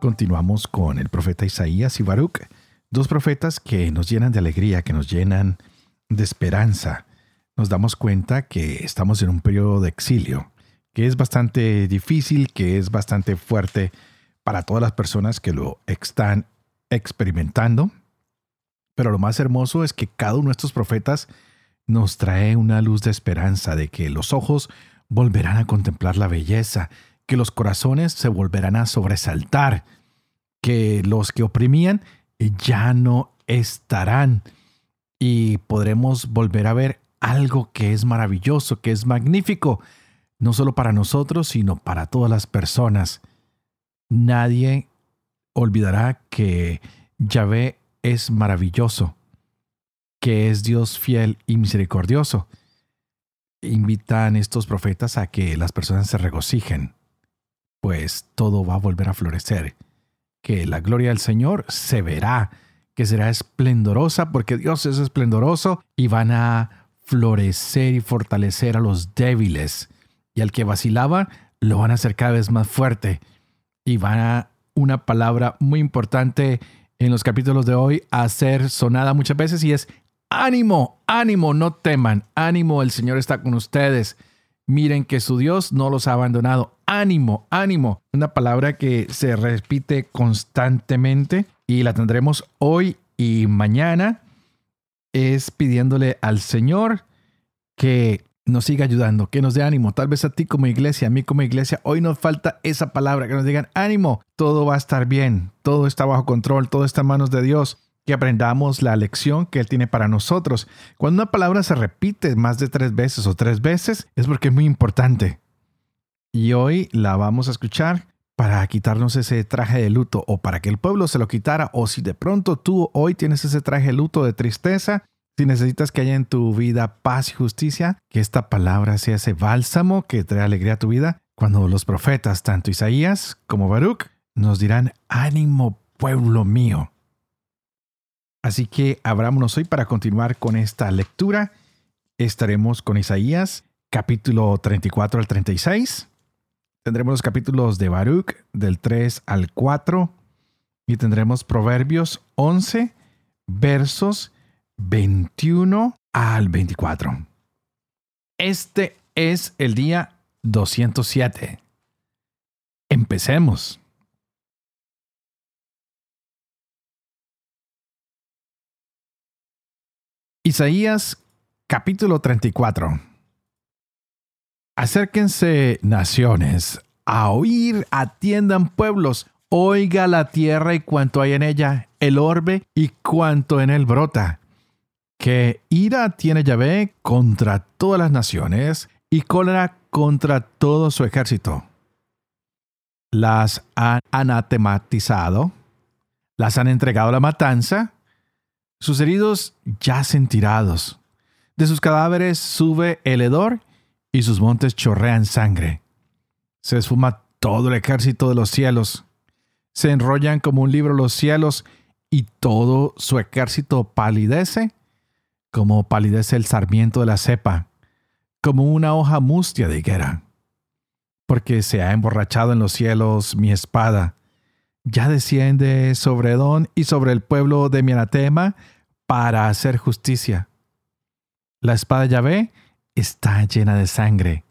Continuamos con el profeta Isaías y Baruch, dos profetas que nos llenan de alegría, que nos llenan de esperanza. Nos damos cuenta que estamos en un periodo de exilio, que es bastante difícil, que es bastante fuerte para todas las personas que lo están experimentando. Pero lo más hermoso es que cada uno de estos profetas nos trae una luz de esperanza de que los ojos volverán a contemplar la belleza, que los corazones se volverán a sobresaltar, que los que oprimían ya no estarán y podremos volver a ver algo que es maravilloso, que es magnífico, no solo para nosotros, sino para todas las personas. Nadie olvidará que Yahvé es maravilloso, que es Dios fiel y misericordioso. Invitan estos profetas a que las personas se regocijen, pues todo va a volver a florecer, que la gloria del Señor se verá, que será esplendorosa, porque Dios es esplendoroso y van a florecer y fortalecer a los débiles, y al que vacilaba lo van a hacer cada vez más fuerte, y van a una palabra muy importante en los capítulos de hoy a ser sonada muchas veces y es ánimo, ánimo, no teman, ánimo, el Señor está con ustedes. Miren que su Dios no los ha abandonado. Ánimo, ánimo. Una palabra que se repite constantemente y la tendremos hoy y mañana. Es pidiéndole al Señor que nos siga ayudando, que nos dé ánimo. Tal vez a ti como iglesia, a mí como iglesia, hoy nos falta esa palabra, que nos digan ánimo, todo va a estar bien, todo está bajo control, todo está en manos de Dios. Que aprendamos la lección que Él tiene para nosotros. Cuando una palabra se repite más de tres veces o tres veces, es porque es muy importante. Y hoy la vamos a escuchar para quitarnos ese traje de luto o para que el pueblo se lo quitara o si de pronto tú hoy tienes ese traje de luto de tristeza, si necesitas que haya en tu vida paz y justicia, que esta palabra sea ese bálsamo que trae alegría a tu vida, cuando los profetas, tanto Isaías como Baruch, nos dirán, ánimo pueblo mío. Así que abrámonos hoy para continuar con esta lectura. Estaremos con Isaías, capítulo 34 al 36. Tendremos los capítulos de Baruch, del 3 al 4. Y tendremos Proverbios 11, versos 21 al 24. Este es el día 207. Empecemos. Isaías capítulo 34. Acérquense naciones, a oír, atiendan pueblos, oiga la tierra y cuanto hay en ella, el orbe y cuanto en él brota. Que ira tiene Yahvé contra todas las naciones y cólera contra todo su ejército. Las han anatematizado, las han entregado a la matanza, sus heridos yacen tirados, de sus cadáveres sube el hedor y sus montes chorrean sangre. Se esfuma todo el ejército de los cielos, se enrollan como un libro los cielos y todo su ejército palidece como palidece el sarmiento de la cepa, como una hoja mustia de higuera. Porque se ha emborrachado en los cielos mi espada, ya desciende sobre Edón y sobre el pueblo de mi anatema para hacer justicia. La espada de Yahvé está llena de sangre,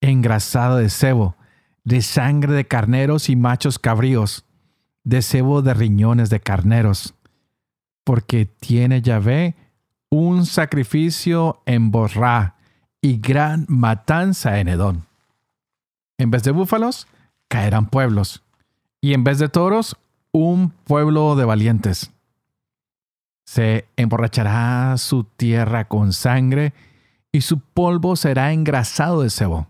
engrasada de cebo, de sangre de carneros y machos cabríos, de cebo de riñones de carneros, porque tiene Yahvé un sacrificio en Borrá y gran matanza en Edón. En vez de búfalos, caerán pueblos, y en vez de toros, un pueblo de valientes. Se emborrachará su tierra con sangre, y su polvo será engrasado de cebo.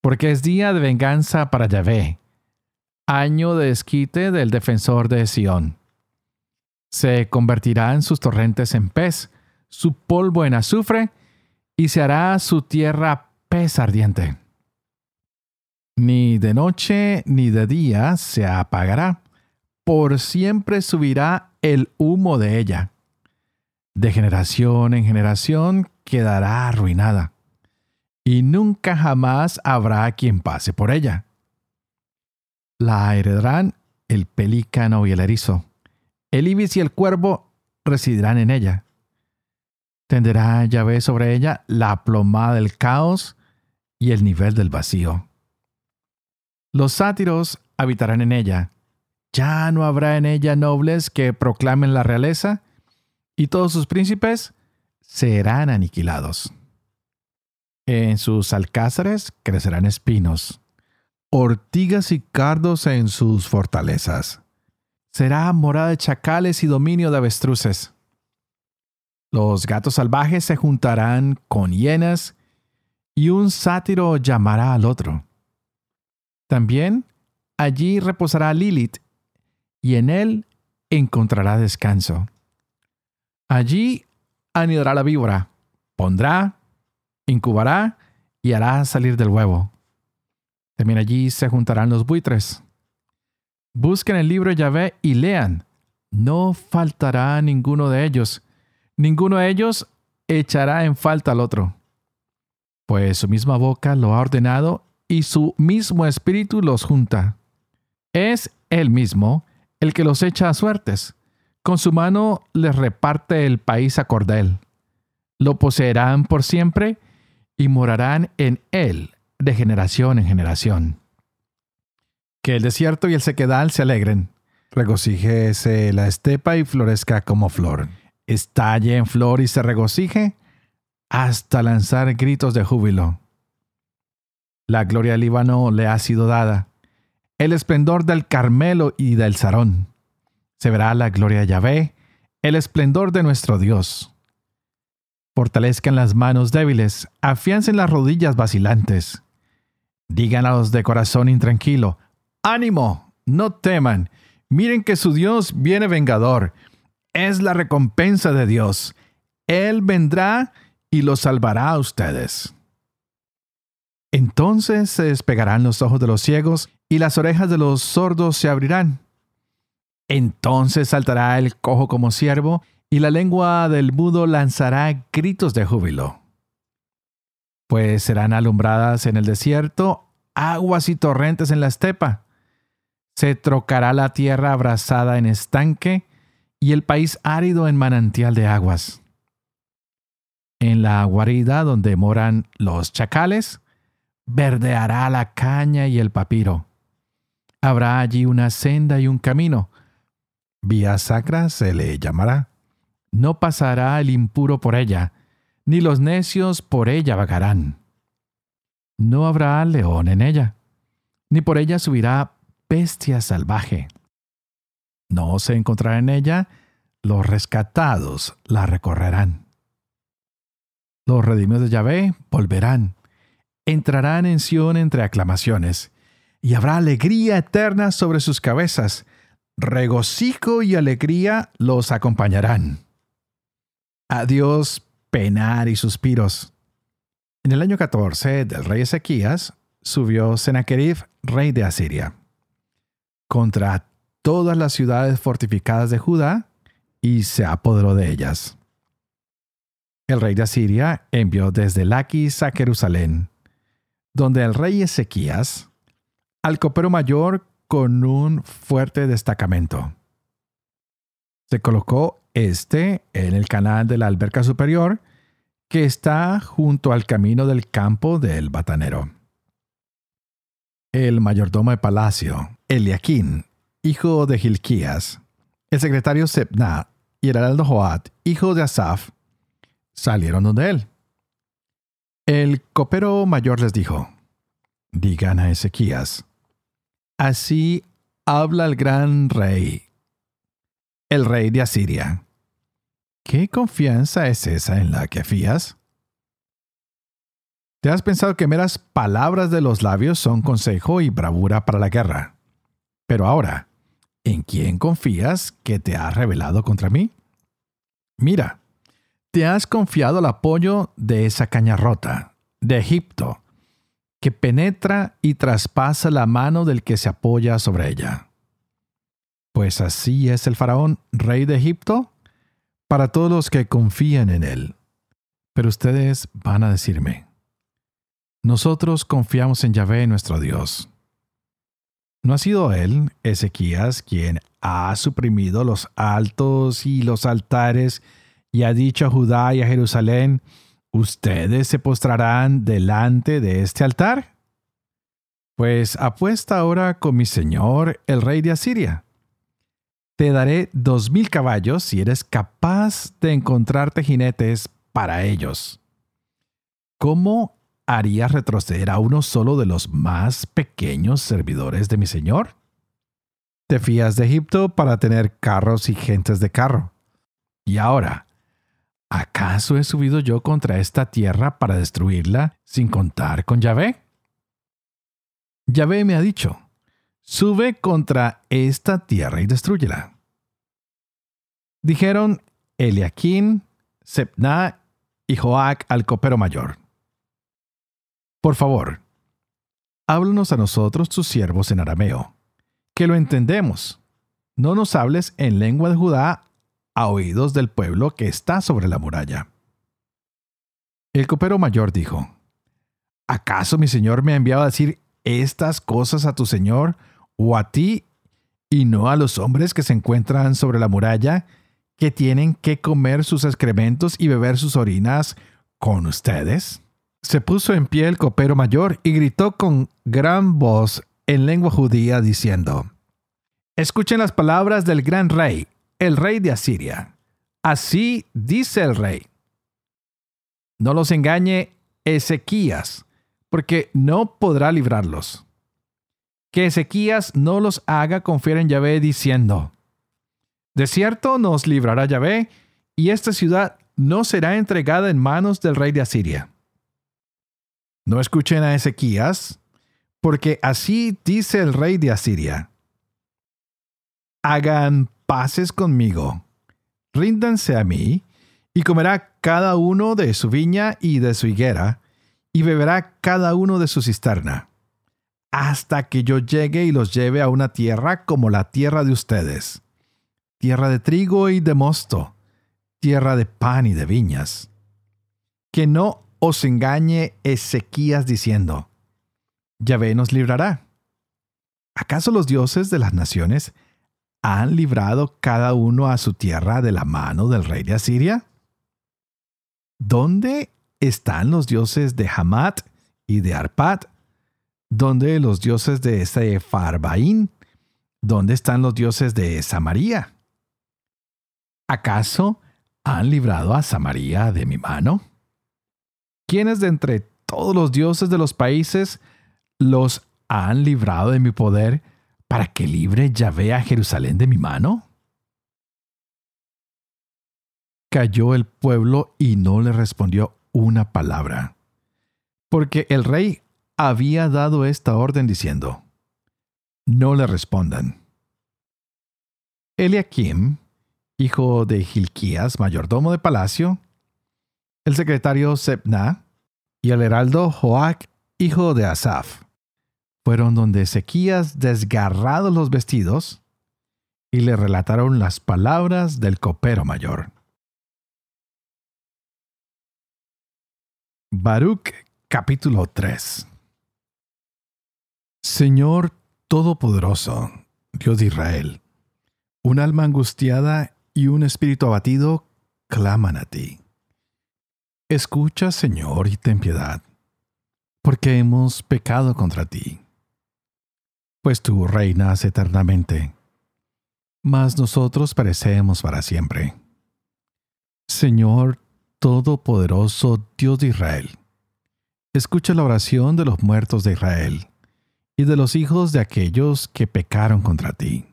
Porque es día de venganza para Yahvé, año de esquite del defensor de Sión. Se convertirán sus torrentes en pez, su polvo en azufre, y se hará su tierra pez ardiente. Ni de noche ni de día se apagará, por siempre subirá el humo de ella. De generación en generación quedará arruinada, y nunca jamás habrá quien pase por ella. La heredarán el pelícano y el erizo. El ibis y el cuervo residirán en ella. Tenderá Yahvé sobre ella la plomada del caos y el nivel del vacío. Los sátiros habitarán en ella. Ya no habrá en ella nobles que proclamen la realeza, y todos sus príncipes serán aniquilados. En sus alcázares crecerán espinos, ortigas y cardos en sus fortalezas. Será morada de chacales y dominio de avestruces. Los gatos salvajes se juntarán con hienas, y un sátiro llamará al otro. También allí reposará Lilith, y en él encontrará descanso. Allí anidará la víbora, pondrá, incubará y hará salir del huevo. También allí se juntarán los buitres. Busquen el libro Yahvé y lean. No faltará ninguno de ellos. Ninguno de ellos echará en falta al otro. Pues su misma boca lo ha ordenado y su mismo espíritu los junta. Es él mismo el que los echa a suertes. Con su mano les reparte el país a cordel. Lo poseerán por siempre y morarán en él de generación en generación. Que el desierto y el sequedal se alegren. Regocíjese la estepa y florezca como flor. Estalle en flor y se regocije hasta lanzar gritos de júbilo. La gloria del Líbano le ha sido dada, el esplendor del Carmelo y del Sarón. Se verá la gloria de Yahvé, el esplendor de nuestro Dios. Fortalezcan las manos débiles, afiancen las rodillas vacilantes. Digan a los de corazón intranquilo, ánimo, no teman, miren que su Dios viene vengador, es la recompensa de Dios. Él vendrá y los salvará a ustedes. Entonces se despegarán los ojos de los ciegos y las orejas de los sordos se abrirán. Entonces saltará el cojo como siervo y la lengua del mudo lanzará gritos de júbilo. Pues serán alumbradas en el desierto aguas y torrentes en la estepa. Se trocará la tierra abrasada en estanque y el país árido en manantial de aguas. En la guarida donde moran los chacales, verdeará la caña y el papiro. Habrá allí una senda y un camino. Vía sacra se le llamará. No pasará el impuro por ella, ni los necios por ella vagarán. No habrá león en ella, ni por ella subirá bestia salvaje. No se encontrará en ella, los rescatados la recorrerán. Los redimidos de Yahvé volverán entrarán en Sión entre aclamaciones, y habrá alegría eterna sobre sus cabezas, regocijo y alegría los acompañarán. Adiós, penar y suspiros. En el año 14 del rey Ezequías subió Sennacherib, rey de Asiria, contra todas las ciudades fortificadas de Judá y se apoderó de ellas. El rey de Asiria envió desde Laquis a Jerusalén donde el rey Ezequías, al copero mayor con un fuerte destacamento. Se colocó este en el canal de la alberca superior que está junto al camino del campo del batanero. El mayordomo de palacio, Eliaquín, hijo de Gilquías, el secretario Sebna y el heraldo Joat, hijo de Asaf, salieron donde él. El copero mayor les dijo, digan a Ezequías, así habla el gran rey, el rey de Asiria. ¿Qué confianza es esa en la que fías? ¿Te has pensado que meras palabras de los labios son consejo y bravura para la guerra? Pero ahora, ¿en quién confías que te ha revelado contra mí? Mira, te has confiado el apoyo de esa caña rota, de Egipto, que penetra y traspasa la mano del que se apoya sobre ella. Pues así es el faraón, rey de Egipto, para todos los que confían en él. Pero ustedes van a decirme, nosotros confiamos en Yahvé nuestro Dios. ¿No ha sido él, Ezequías, quien ha suprimido los altos y los altares y ha dicho a Judá y a Jerusalén, ustedes se postrarán delante de este altar? Pues apuesta ahora con mi señor, el rey de Asiria. Te daré dos mil caballos si eres capaz de encontrarte jinetes para ellos. ¿Cómo harías retroceder a uno solo de los más pequeños servidores de mi señor? Te fías de Egipto para tener carros y gentes de carro. Y ahora, ¿acaso he subido yo contra esta tierra para destruirla sin contar con Yahvé? Yahvé me ha dicho, sube contra esta tierra y destruyela. Dijeron Eliaquín, Sepna y Joac al copero mayor. Por favor, háblanos a nosotros tus siervos en arameo, que lo entendemos. No nos hables en lengua de Judá a oídos del pueblo que está sobre la muralla. El copero mayor dijo, ¿acaso mi señor me ha enviado a decir estas cosas a tu señor o a ti y no a los hombres que se encuentran sobre la muralla, que tienen que comer sus excrementos y beber sus orinas con ustedes? Se puso en pie el copero mayor y gritó con gran voz en lengua judía diciendo, Escuchen las palabras del gran rey, el rey de Asiria. Así dice el rey. No los engañe Ezequías, porque no podrá librarlos. Que Ezequías no los haga confiar en Yahvé diciendo, De cierto nos librará Yahvé, y esta ciudad no será entregada en manos del rey de Asiria. No escuchen a Ezequías, porque así dice el rey de Asiria. Hagan paces conmigo, ríndanse a mí, y comerá cada uno de su viña y de su higuera, y beberá cada uno de su cisterna, hasta que yo llegue y los lleve a una tierra como la tierra de ustedes, tierra de trigo y de mosto, tierra de pan y de viñas. Que no os engañe Ezequías diciendo, Yahvé nos librará. ¿Acaso los dioses de las naciones han librado cada uno a su tierra de la mano del rey de Asiria? ¿Dónde están los dioses de Hamat y de Arpad? ¿Dónde los dioses de Sepharvaín? ¿Dónde están los dioses de Samaria? ¿Acaso han librado a Samaria de mi mano? ¿Quiénes de entre todos los dioses de los países los han librado de mi poder para que libre Yahvé a Jerusalén de mi mano? Cayó el pueblo y no le respondió una palabra, porque el rey había dado esta orden diciendo, no le respondan. Eliakim, hijo de Gilquías, mayordomo de palacio, el secretario Sepna y el heraldo Joac, hijo de Asaf, fueron donde Ezequías desgarrados los vestidos y le relataron las palabras del copero mayor. Baruch capítulo 3 Señor Todopoderoso, Dios de Israel, un alma angustiada y un espíritu abatido claman a ti. Escucha, Señor, y ten piedad, porque hemos pecado contra ti. Pues tú reinas eternamente, mas nosotros perecemos para siempre. Señor Todopoderoso Dios de Israel, escucha la oración de los muertos de Israel y de los hijos de aquellos que pecaron contra ti.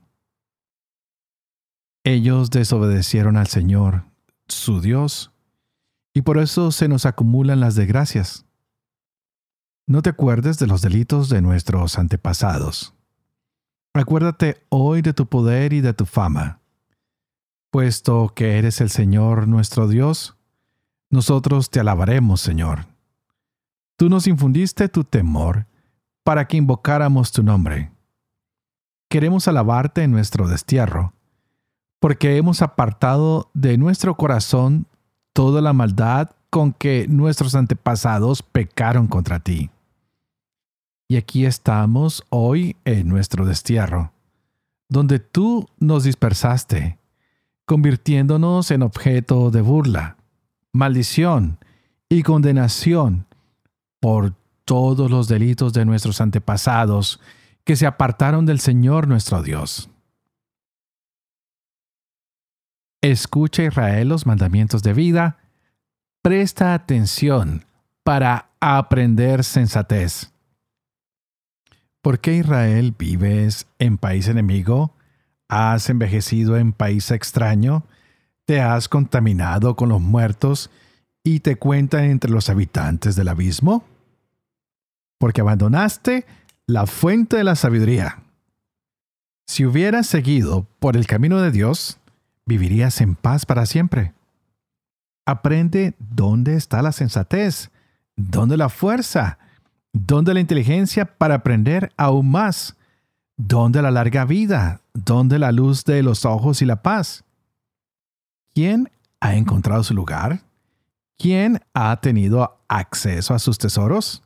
Ellos desobedecieron al Señor, su Dios, y por eso se nos acumulan las desgracias. No te acuerdes de los delitos de nuestros antepasados. Acuérdate hoy de tu poder y de tu fama. Puesto que eres el Señor nuestro Dios, nosotros te alabaremos, Señor. Tú nos infundiste tu temor para que invocáramos tu nombre. Queremos alabarte en nuestro destierro, porque hemos apartado de nuestro corazón toda la maldad con que nuestros antepasados pecaron contra ti. Y aquí estamos hoy en nuestro destierro, donde tú nos dispersaste, convirtiéndonos en objeto de burla, maldición y condenación por todos los delitos de nuestros antepasados que se apartaron del Señor nuestro Dios. Escucha Israel los mandamientos de vida, presta atención para aprender sensatez ¿Por qué Israel vives en país enemigo? ¿Has envejecido en país extraño? ¿Te has contaminado con los muertos y te cuentan entre los habitantes del abismo? Porque abandonaste la fuente de la sabiduría. Si hubieras seguido por el camino de Dios, vivirías en paz para siempre. Aprende dónde está la sensatez, dónde la fuerza, ¿Dónde la inteligencia para aprender aún más? ¿Dónde la larga vida? ¿Dónde la luz de los ojos y la paz? ¿Quién ha encontrado su lugar? ¿Quién ha tenido acceso a sus tesoros?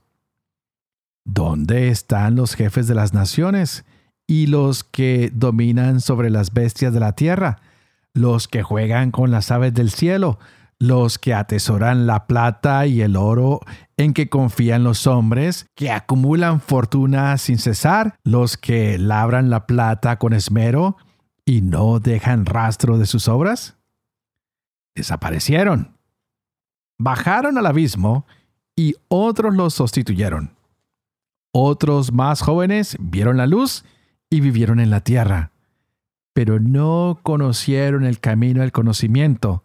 ¿Dónde están los jefes de las naciones y los que dominan sobre las bestias de la tierra, los que juegan con las aves del cielo, los que atesoran la plata y el oro en que confían los hombres, que acumulan fortuna sin cesar, los que labran la plata con esmero y no dejan rastro de sus obras? Desaparecieron. Bajaron al abismo y otros los sustituyeron. Otros más jóvenes vieron la luz y vivieron en la tierra, pero no conocieron el camino del conocimiento,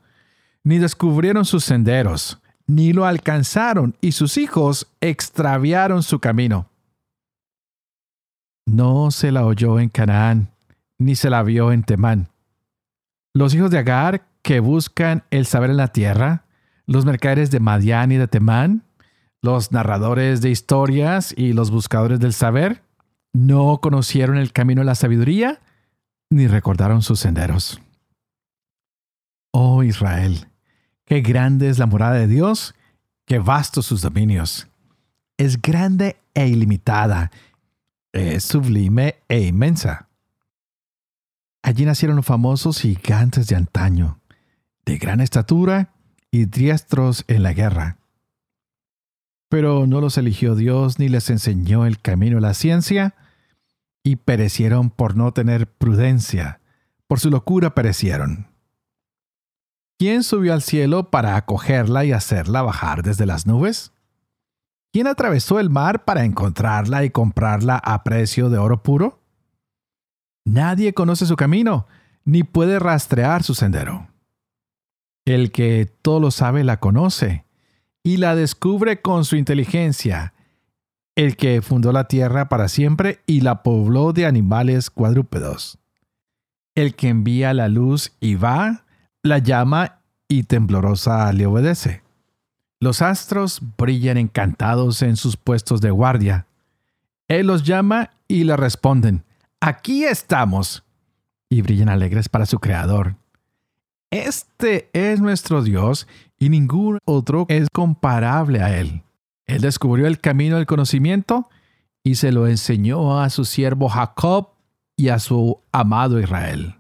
ni descubrieron sus senderos, ni lo alcanzaron, y sus hijos extraviaron su camino. No se la oyó en Canaán, ni se la vio en Temán. Los hijos de Agar que buscan el saber en la tierra, los mercaderes de Madián y de Temán, los narradores de historias y los buscadores del saber, no conocieron el camino de la sabiduría, ni recordaron sus senderos. Oh Israel, Qué grande es la morada de Dios, qué vastos sus dominios. Es grande e ilimitada, es sublime e inmensa. Allí nacieron los famosos gigantes de antaño, de gran estatura y diestros en la guerra. Pero no los eligió Dios ni les enseñó el camino de la ciencia, y perecieron por no tener prudencia, por su locura perecieron. ¿Quién subió al cielo para acogerla y hacerla bajar desde las nubes? ¿Quién atravesó el mar para encontrarla y comprarla a precio de oro puro? Nadie conoce su camino, ni puede rastrear su sendero. El que todo lo sabe la conoce, y la descubre con su inteligencia. El que fundó la tierra para siempre y la pobló de animales cuadrúpedos. El que envía la luz y va la llama y temblorosa le obedece. Los astros brillan encantados en sus puestos de guardia. Él los llama y le responden, aquí estamos, y brillan alegres para su Creador. Este es nuestro Dios y ningún otro es comparable a Él. Él descubrió el camino del conocimiento y se lo enseñó a su siervo Jacob y a su amado Israel.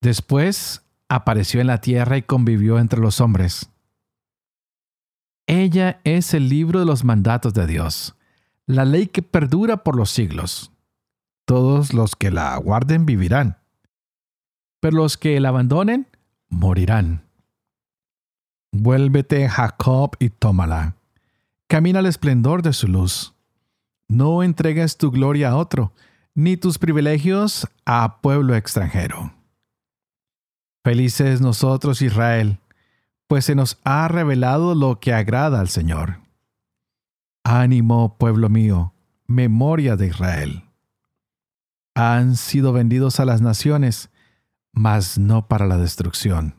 Después apareció en la tierra y convivió entre los hombres. Ella es el libro de los mandatos de Dios, la ley que perdura por los siglos. Todos los que la aguarden vivirán, pero los que la abandonen morirán. Vuélvete, Jacob, y tómala. Camina al esplendor de su luz. No entregues tu gloria a otro, ni tus privilegios a pueblo extranjero. Felices nosotros, Israel, pues se nos ha revelado lo que agrada al Señor. Ánimo, pueblo mío, memoria de Israel. han sido vendidos a las naciones, mas no para la destrucción.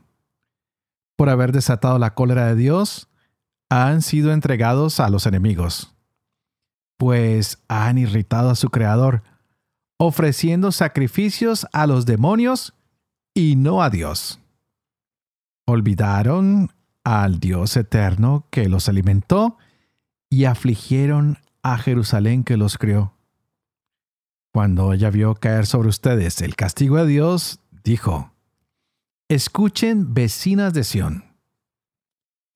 Por haber desatado la cólera de Dios, han sido entregados a los enemigos, pues han irritado a su Creador, ofreciendo sacrificios a los demonios y no a Dios. Olvidaron al Dios eterno que los alimentó y afligieron a Jerusalén que los crió. Cuando ella vio caer sobre ustedes el castigo de Dios, dijo, Escuchen, vecinas de Sión.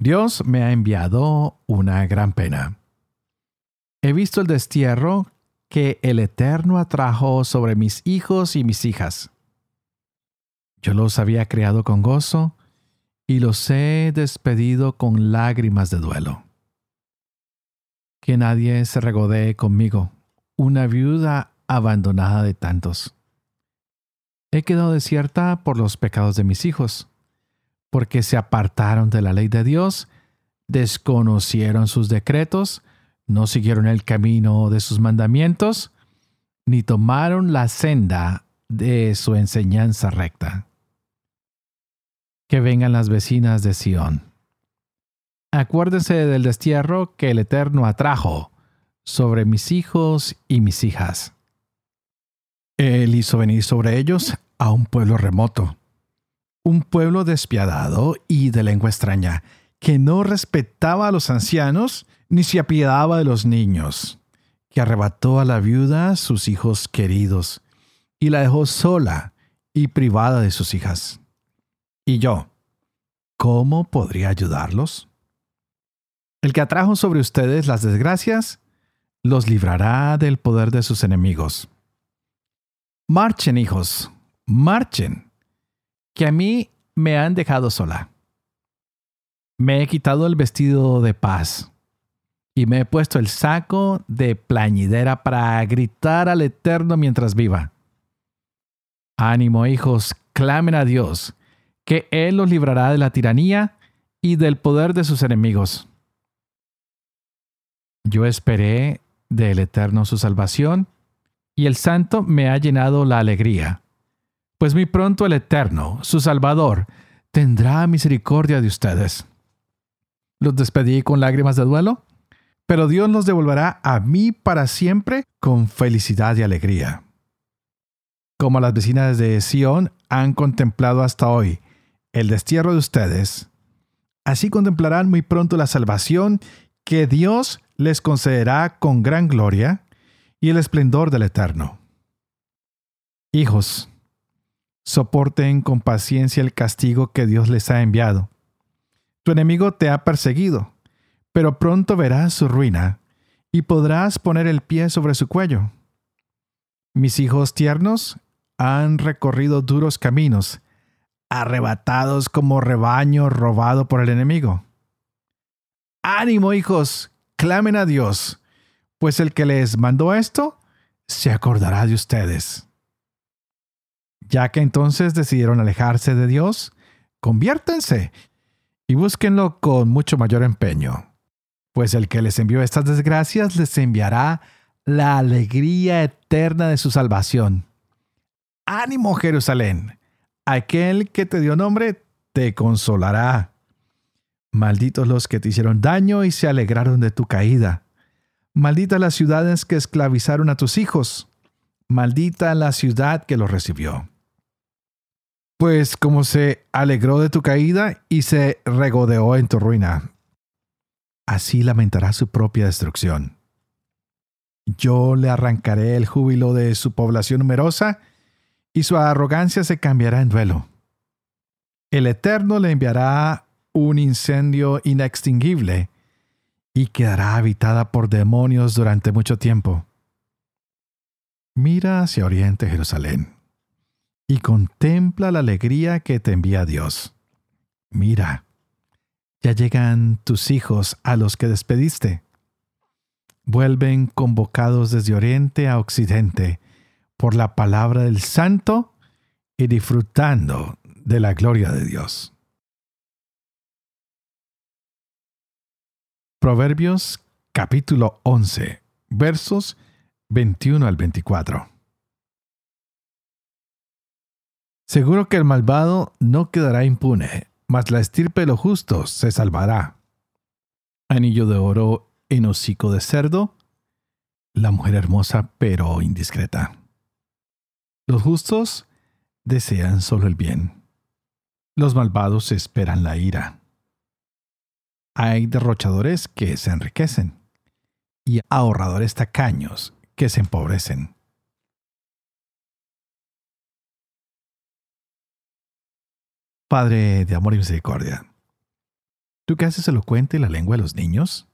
Dios me ha enviado una gran pena. He visto el destierro que el Eterno atrajo sobre mis hijos y mis hijas. Yo los había creado con gozo y los he despedido con lágrimas de duelo. Que nadie se regodee conmigo, una viuda abandonada de tantos. He quedado desierta por los pecados de mis hijos, porque se apartaron de la ley de Dios, desconocieron sus decretos, no siguieron el camino de sus mandamientos, ni tomaron la senda de su enseñanza recta. Que vengan las vecinas de Sión. Acuérdense del destierro que el Eterno atrajo sobre mis hijos y mis hijas. Él hizo venir sobre ellos a un pueblo remoto, un pueblo despiadado y de lengua extraña, que no respetaba a los ancianos ni se apiadaba de los niños, que arrebató a la viuda sus hijos queridos y la dejó sola y privada de sus hijas. Y yo, ¿cómo podría ayudarlos? El que atrajo sobre ustedes las desgracias, los librará del poder de sus enemigos Marchen, hijos, marchen, que a mí me han dejado sola. Me he quitado el vestido de paz y me he puesto el saco de plañidera para gritar al Eterno mientras viva. Ánimo, hijos, clamen a Dios, que Él los librará de la tiranía y del poder de sus enemigos. Yo esperé del Eterno su salvación y el Santo me ha llenado la alegría. Pues muy pronto el Eterno, su Salvador, tendrá misericordia de ustedes. Los despedí con lágrimas de duelo, pero Dios los devolverá a mí para siempre con felicidad y alegría. Como las vecinas de Sión han contemplado hasta hoy el destierro de ustedes, así contemplarán muy pronto la salvación que Dios les concederá con gran gloria y el esplendor del Eterno. Hijos, soporten con paciencia el castigo que Dios les ha enviado. Tu enemigo te ha perseguido, pero pronto verás su ruina y podrás poner el pie sobre su cuello. Mis hijos tiernos han recorrido duros caminos, arrebatados como rebaño robado por el enemigo. Ánimo, hijos, clamen a Dios pues el que les mandó esto se acordará de ustedes. Ya que entonces decidieron alejarse de Dios, conviértense y búsquenlo con mucho mayor empeño, pues el que les envió estas desgracias les enviará la alegría eterna de su salvación. Ánimo Jerusalén, aquel que te dio nombre te consolará. Malditos los que te hicieron daño y se alegraron de tu caída. Maldita las ciudades que esclavizaron a tus hijos. Maldita la ciudad que los recibió. Pues como se alegró de tu caída y se regodeó en tu ruina, así lamentará su propia destrucción. Yo le arrancaré el júbilo de su población numerosa y su arrogancia se cambiará en duelo. El Eterno le enviará un incendio inextinguible y quedará habitada por demonios durante mucho tiempo. Mira hacia oriente Jerusalén y contempla la alegría que te envía Dios. Mira, ya llegan tus hijos a los que despediste. Vuelven convocados desde oriente a occidente por la palabra del santo y disfrutando de la gloria de Dios. Proverbios capítulo 11, versos 21 al 24. Seguro que el malvado no quedará impune, mas la estirpe de los justos se salvará. Anillo de oro en hocico de cerdo, la mujer hermosa pero indiscreta. Los justos desean solo el bien. Los malvados esperan la ira. Hay derrochadores que se enriquecen y ahorradores tacaños que se empobrecen. Padre de amor y misericordia, tú que haces elocuente la lengua de los niños,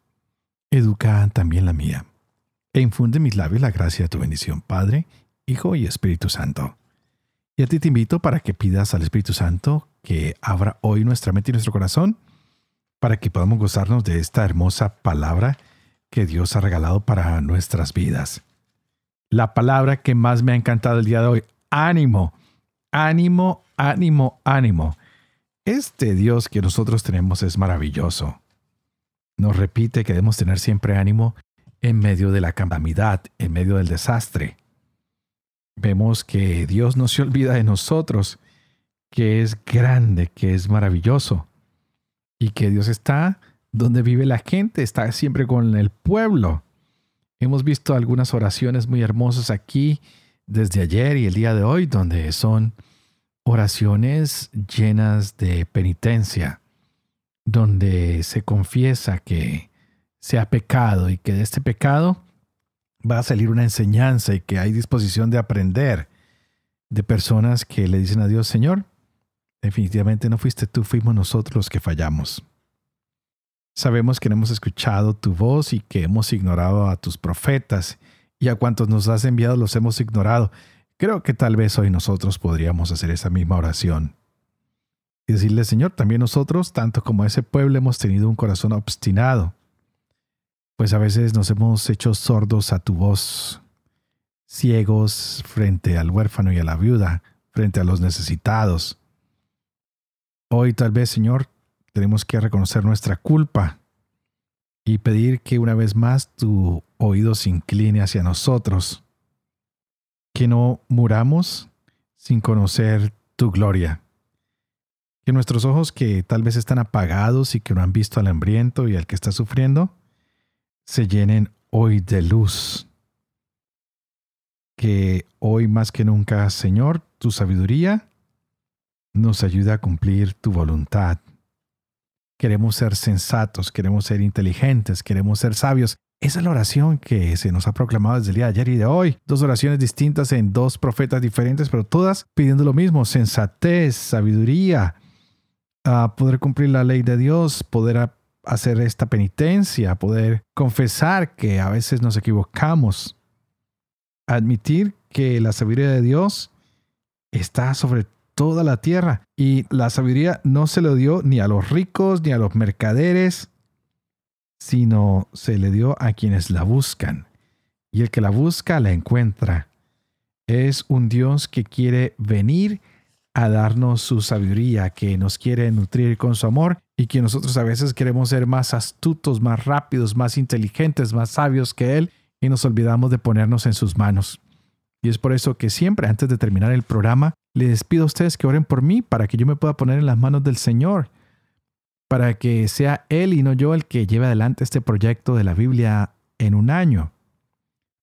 educa también la mía, e infunde en mis labios la gracia de tu bendición, Padre, Hijo y Espíritu Santo. Y a ti te invito para que pidas al Espíritu Santo que abra hoy nuestra mente y nuestro corazón para que podamos gozarnos de esta hermosa palabra que Dios ha regalado para nuestras vidas. La palabra que más me ha encantado el día de hoy, ánimo, ánimo, ánimo, ánimo. Este Dios que nosotros tenemos es maravilloso. Nos repite que debemos tener siempre ánimo en medio de la calamidad, en medio del desastre. Vemos que Dios no se olvida de nosotros, que es grande, que es maravilloso y que Dios está donde vive la gente, está siempre con el pueblo. Hemos visto algunas oraciones muy hermosas aquí desde ayer y el día de hoy, donde son oraciones llenas de penitencia, donde se confiesa que se ha pecado y que de este pecado va a salir una enseñanza y que hay disposición de aprender de personas que le dicen a Dios, Señor, definitivamente no fuiste tú, fuimos nosotros los que fallamos. Sabemos que no hemos escuchado tu voz y que hemos ignorado a tus profetas y a cuantos nos has enviado los hemos ignorado. Creo que tal vez hoy nosotros podríamos hacer esa misma oración y decirle, Señor, también nosotros, tanto como ese pueblo, hemos tenido un corazón obstinado, pues a veces nos hemos hecho sordos a tu voz, ciegos frente al huérfano y a la viuda, frente a los necesitados. Hoy tal vez, Señor, tenemos que reconocer nuestra culpa y pedir que una vez más tu oído se incline hacia nosotros, que no muramos sin conocer tu gloria, que nuestros ojos que tal vez están apagados y que no han visto al hambriento y al que está sufriendo, se llenen hoy de luz. Que hoy más que nunca, Señor, tu sabiduría nos ayuda a cumplir tu voluntad queremos ser sensatos, queremos ser inteligentes, queremos ser sabios. Esa es la oración que se nos ha proclamado desde el día de ayer y de hoy. Dos oraciones distintas en dos profetas diferentes, pero todas pidiendo lo mismo, sensatez, sabiduría, a poder cumplir la ley de Dios, poder hacer esta penitencia, poder confesar que a veces nos equivocamos, admitir que la sabiduría de Dios está sobre toda la tierra. Y la sabiduría no se le dio ni a los ricos ni a los mercaderes, sino se le dio a quienes la buscan. Y el que la busca la encuentra. Es un Dios que quiere venir a darnos su sabiduría, que nos quiere nutrir con su amor y que nosotros a veces queremos ser más astutos, más rápidos, más inteligentes, más sabios que Él y nos olvidamos de ponernos en sus manos. Y es por eso que siempre antes de terminar el programa, les pido a ustedes que oren por mí para que yo me pueda poner en las manos del Señor, para que sea Él y no yo el que lleve adelante este proyecto de la Biblia en un año,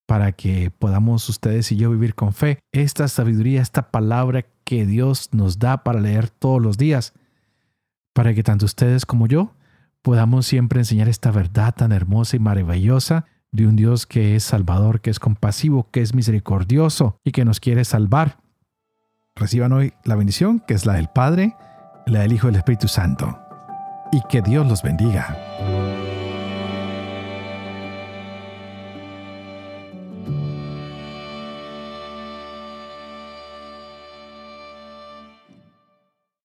para que podamos ustedes y yo vivir con fe esta sabiduría, esta palabra que Dios nos da para leer todos los días, para que tanto ustedes como yo podamos siempre enseñar esta verdad tan hermosa y maravillosa de un Dios que es salvador, que es compasivo, que es misericordioso y que nos quiere salvar. Reciban hoy la bendición que es la del Padre, la del Hijo y del Espíritu Santo. Y que Dios los bendiga.